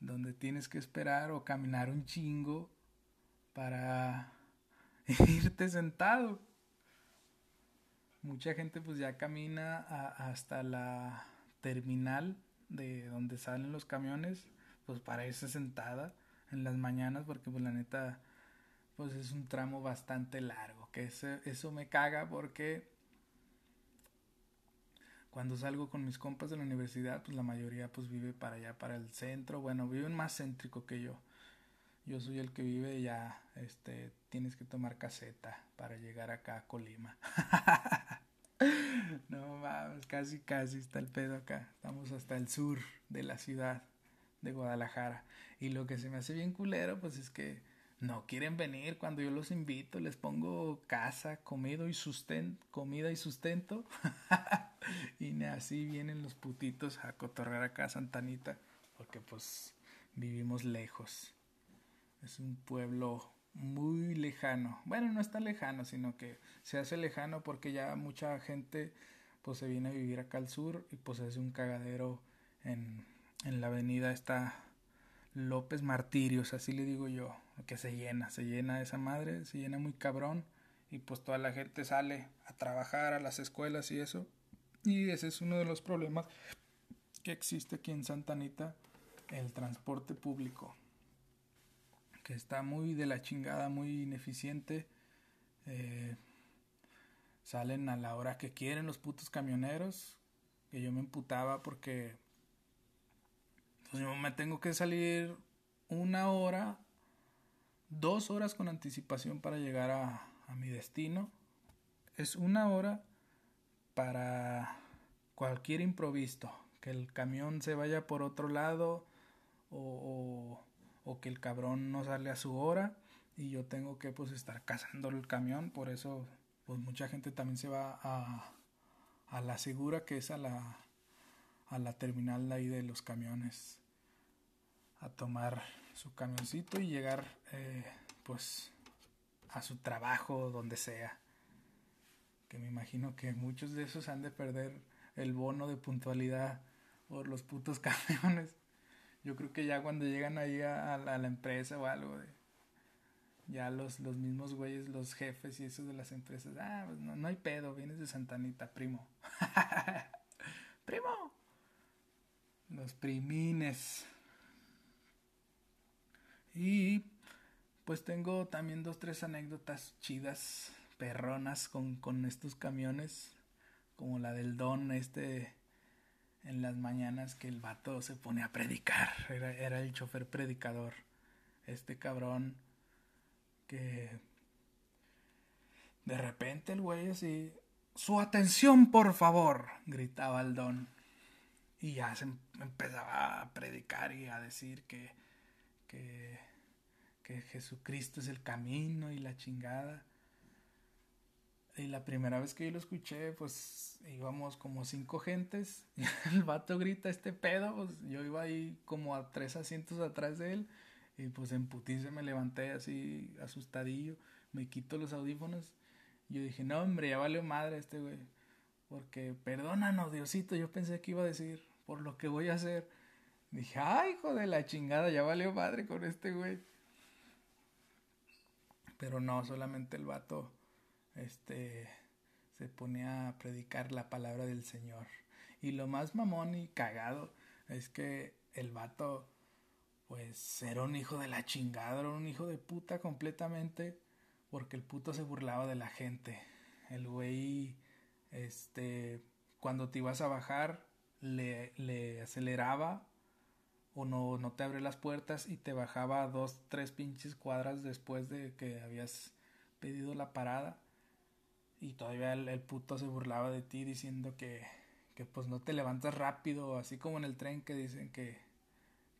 Donde tienes que esperar o caminar un chingo para irte sentado. Mucha gente pues ya camina hasta la terminal de donde salen los camiones, pues para irse sentada en las mañanas porque pues la neta pues es un tramo bastante largo, que eso, eso me caga porque cuando salgo con mis compas de la universidad, pues la mayoría pues vive para allá, para el centro, bueno, viven más céntrico que yo. Yo soy el que vive ya, este, tienes que tomar caseta para llegar acá a Colima. no mames, casi casi está el pedo acá. Estamos hasta el sur de la ciudad de Guadalajara. Y lo que se me hace bien culero, pues es que no quieren venir cuando yo los invito, les pongo casa, comida y sustento, comida y sustento. y así vienen los putitos a cotorrear acá a Santanita, porque pues vivimos lejos. Es un pueblo muy lejano. Bueno, no está lejano, sino que se hace lejano porque ya mucha gente pues se viene a vivir acá al sur y pues es un cagadero en en la avenida está López Martirios, así le digo yo, que se llena, se llena esa madre, se llena muy cabrón y pues toda la gente sale a trabajar a las escuelas y eso. Y ese es uno de los problemas que existe aquí en Santa Anita, el transporte público, que está muy de la chingada, muy ineficiente. Eh, salen a la hora que quieren los putos camioneros, que yo me emputaba porque pues yo me tengo que salir una hora, dos horas con anticipación para llegar a, mi destino. Es una hora para cualquier improviso, que el camión se vaya por otro lado o, que el cabrón no sale a su hora y yo tengo que pues estar cazando el camión, por eso pues mucha gente también se va a, a la segura que es a la, a la terminal ahí de los camiones a tomar su camioncito y llegar eh, pues a su trabajo donde sea que me imagino que muchos de esos han de perder el bono de puntualidad por los putos camiones yo creo que ya cuando llegan ahí a, la empresa o algo ya los, los mismos güeyes, los jefes y esos de las empresas, ah, pues no, no hay pedo, vienes de Santanita, primo. primo. Los primines. Y pues tengo también dos, tres anécdotas chidas, perronas con, con estos camiones, como la del Don, este en las mañanas que el vato se pone a predicar, era, era el chofer predicador, este cabrón que de repente el güey así, su atención por favor, gritaba el Don. Y ya se em, empezaba a predicar y a decir que que, Jesucristo es el camino y la chingada. Y la primera vez que yo lo escuché, pues íbamos como cinco gentes. El vato grita este pedo. Pues yo iba ahí como a tres asientos atrás de él. Y pues en putiza me levanté así asustadillo. Me quito los audífonos. Yo dije, no, hombre, ya valió madre este güey. Porque perdónanos, Diosito. Yo pensé que iba a decir por lo que voy a hacer. Dije, ay, hijo de la chingada, ya valió madre con este güey. Pero no, solamente el vato, este, se ponía a predicar la palabra del Señor. Y lo más mamón y cagado es que el vato, pues era un hijo de la chingada, era un hijo de puta completamente, porque el puto se burlaba de la gente. El güey, este, cuando te ibas a bajar, le, le aceleraba o no, no te abre las puertas y te bajaba dos, tres pinches cuadras después de que habías pedido la parada. Y todavía el, puto se burlaba de ti diciendo que, que pues no te levantas rápido, así como en el tren que dicen que,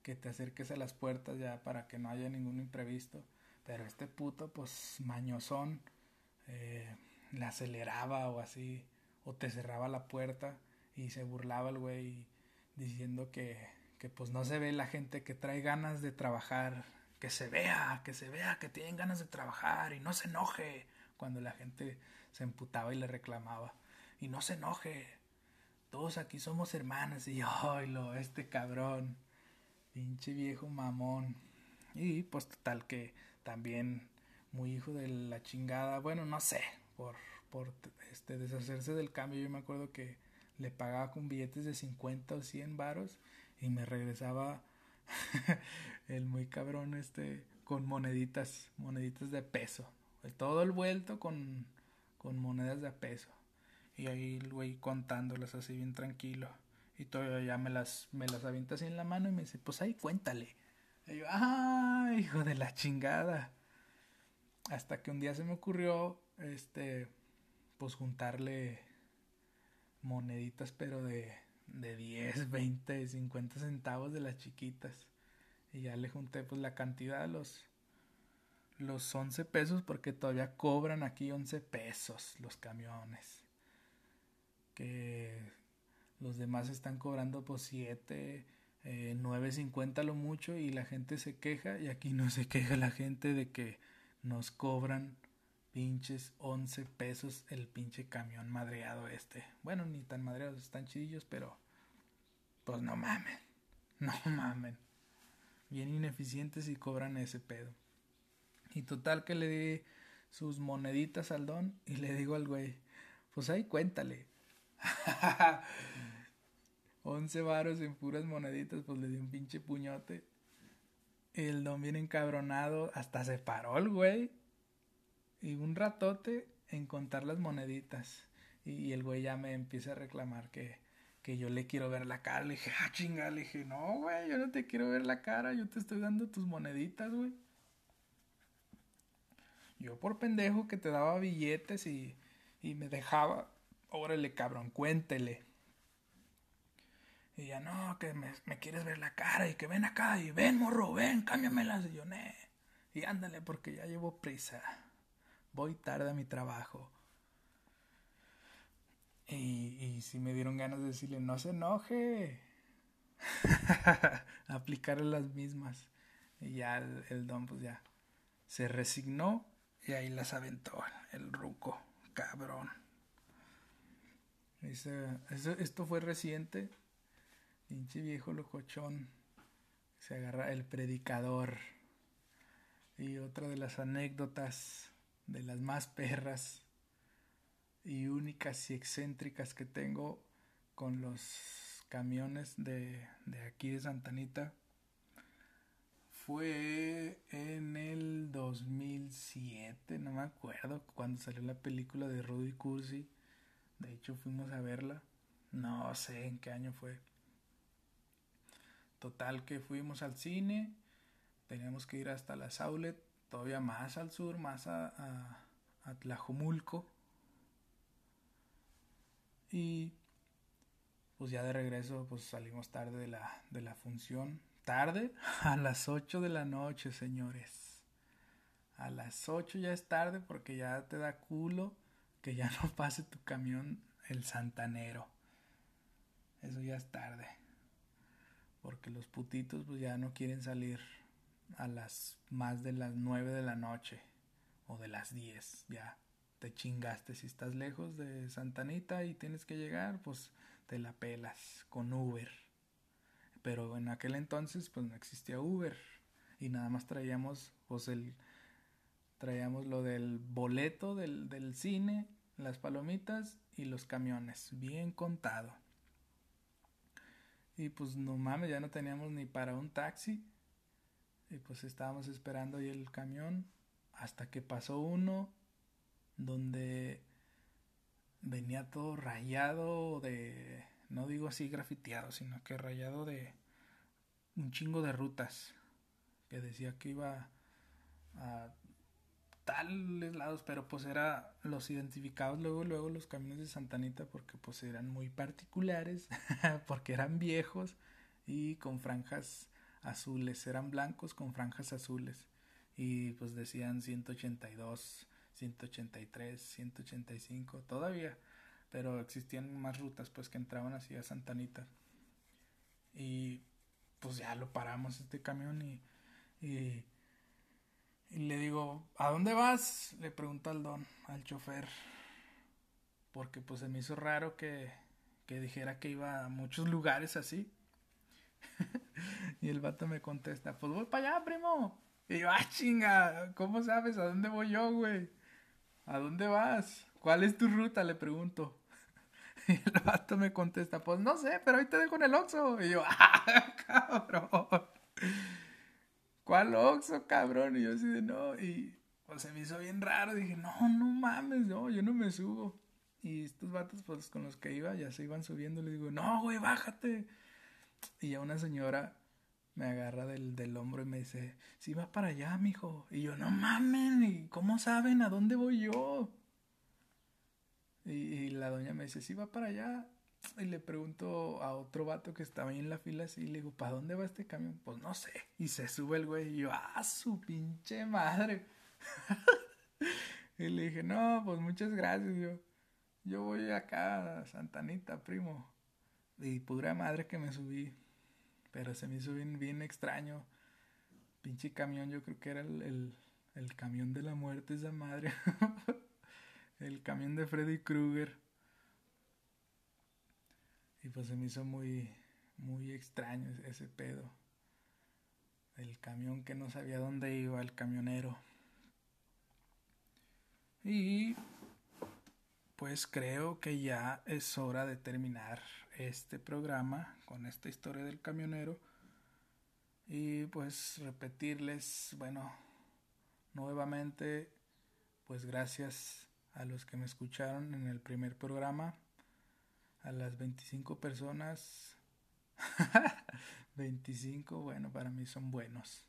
que te acerques a las puertas ya para que no haya ningún imprevisto. Pero este puto, pues mañosón, eh, le aceleraba o así, o te cerraba la puerta y se burlaba el güey diciendo que, que pues no se ve la gente que trae ganas de trabajar, que se vea, que se vea que tienen ganas de trabajar y no se enoje cuando la gente se emputaba y le reclamaba. Y no se enoje, todos aquí somos hermanas y ay lo, este cabrón, pinche viejo mamón. Y pues total que también muy hijo de la chingada, bueno, no sé, por, por este deshacerse del cambio, yo me acuerdo que le pagaba con billetes de 50 o 100 varos y me regresaba el muy cabrón este con moneditas, moneditas de peso. Todo el vuelto con, con monedas de peso. Y ahí el güey contándolas así bien tranquilo. Y todavía ya me las, me las avienta así en la mano y me dice, pues ahí cuéntale. Y yo, ah, hijo de la chingada. Hasta que un día se me ocurrió, este, pues juntarle moneditas, pero de, de 10, 20, 50 centavos de las chiquitas. Y ya le junté pues la cantidad de los los 11 pesos porque todavía cobran aquí 11 pesos los camiones. Que los demás están cobrando pues 7, eh, 9.50 lo mucho y la gente se queja y aquí no se queja la gente de que nos cobran pinches 11 pesos el pinche camión madreado este. Bueno, ni tan madreados, están chidillos, pero pues no mamen, no mamen. Bien ineficientes y cobran ese pedo. Y total que le di sus moneditas al don y le digo al güey, pues ahí cuéntale. 11 varos en puras moneditas, pues le di un pinche puñote. El don bien encabronado, hasta se paró el güey. Y un ratote en contar las moneditas. Y el güey ya me empieza a reclamar que, que yo le quiero ver la cara. Le dije, ah, chinga, le dije, no, güey, yo no te quiero ver la cara, yo te estoy dando tus moneditas, güey. Yo por pendejo que te daba billetes y, y me dejaba, órale, cabrón, cuéntele. Y ya, no, que me, quieres ver la cara y que ven acá y ven, morro, ven, cámbiamelas. Y yo. Y ándale, porque ya llevo prisa. Voy tarde a mi trabajo. Y, y si me dieron ganas de decirle, no se enoje. Aplicarle las mismas. Y ya el, don, pues ya se resignó y ahí las aventó el ruco, cabrón. esto fue reciente. Pinche viejo locochón. Se agarra el predicador. Y otra de las anécdotas de las más perras y únicas y excéntricas que tengo con los camiones de, de aquí de Santanita fue en el 2007, no me acuerdo, cuando salió la película de Rudy Cursi. De hecho, fuimos a verla. No sé en qué año fue. Total que fuimos al cine. Teníamos que ir hasta la Saulet, todavía más al sur, más a, a, a Tlajumulco. Y pues ya de regreso pues salimos tarde de la, de la función. Tarde, a las 8 de la noche, señores. A las 8 ya es tarde porque ya te da culo que ya no pase tu camión el santanero. Eso ya es tarde. Porque los putitos pues ya no quieren salir a las más de las 9 de la noche o de las 10 ya te chingaste. Si estás lejos de Santanita y tienes que llegar, pues te la pelas con Uber. Pero en aquel entonces, pues no existía Uber. Y nada más traíamos, pues el. Traíamos lo del boleto del, del cine, las palomitas y los camiones. Bien contado. Y pues no mames, ya no teníamos ni para un taxi. Y pues estábamos esperando ahí el camión hasta que pasó uno donde venía todo rayado de, no digo así grafiteado, sino que rayado de un chingo de rutas, que decía que iba a tales lados, pero pues era los identificados luego, luego los caminos de Santanita, porque pues eran muy particulares, porque eran viejos y con franjas azules, eran blancos con franjas azules. Y pues decían 182, 183, 185 todavía, pero existían más rutas pues que entraban así a Santanita. Y pues ya lo paramos este camión y, y, le digo, ¿a dónde vas? Le pregunto al don, al chofer, porque pues se me hizo raro que, que dijera que iba a muchos lugares así. y el vato me contesta, pues voy para allá, primo. Y yo, ah, chinga, ¿cómo sabes a dónde voy yo, güey? ¿A dónde vas? ¿Cuál es tu ruta? Le pregunto. Y el vato me contesta, pues no sé, pero ahí te dejo en el Oxxo. Y yo, ah, cabrón. ¿Cuál Oxxo, cabrón? Y yo así de, no. Y pues se me hizo bien raro. Dije, no, no mames, no, yo no me subo. Y estos vatos, pues con los que iba, ya se iban subiendo. Le digo, no, güey, bájate. Y ya una señora me agarra del, del hombro y me dice, sí va para allá, mijo. Y yo, no mamen, ¿y cómo saben a dónde voy yo? Y, la doña me dice, sí va para allá. Y le pregunto a otro vato que estaba ahí en la fila así, y le digo, ¿para dónde va este camión? Pues no sé. Y se sube el güey y yo, ah, su pinche madre. y le dije, no, pues muchas gracias. Yo, yo voy acá a Santanita, primo. Y pura madre que me subí. Pero se me hizo bien, bien extraño. Pinche camión, yo creo que era el, el, camión de la muerte, esa madre. el camión de Freddy Krueger. Y pues se me hizo muy, muy extraño ese pedo. El camión que no sabía dónde iba, el camionero. Y pues creo que ya es hora de terminar este programa con esta historia del camionero y pues repetirles, bueno, nuevamente, pues gracias a los que me escucharon en el primer programa, a las 25 personas, 25, bueno, para mí son buenos.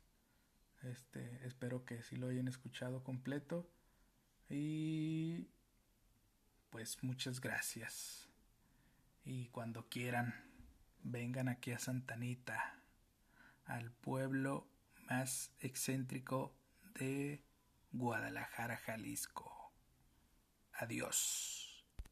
Este, espero que sí lo hayan escuchado completo y pues muchas gracias. Y cuando quieran, vengan aquí a Santanita, al pueblo más excéntrico de Guadalajara, Jalisco. Adiós.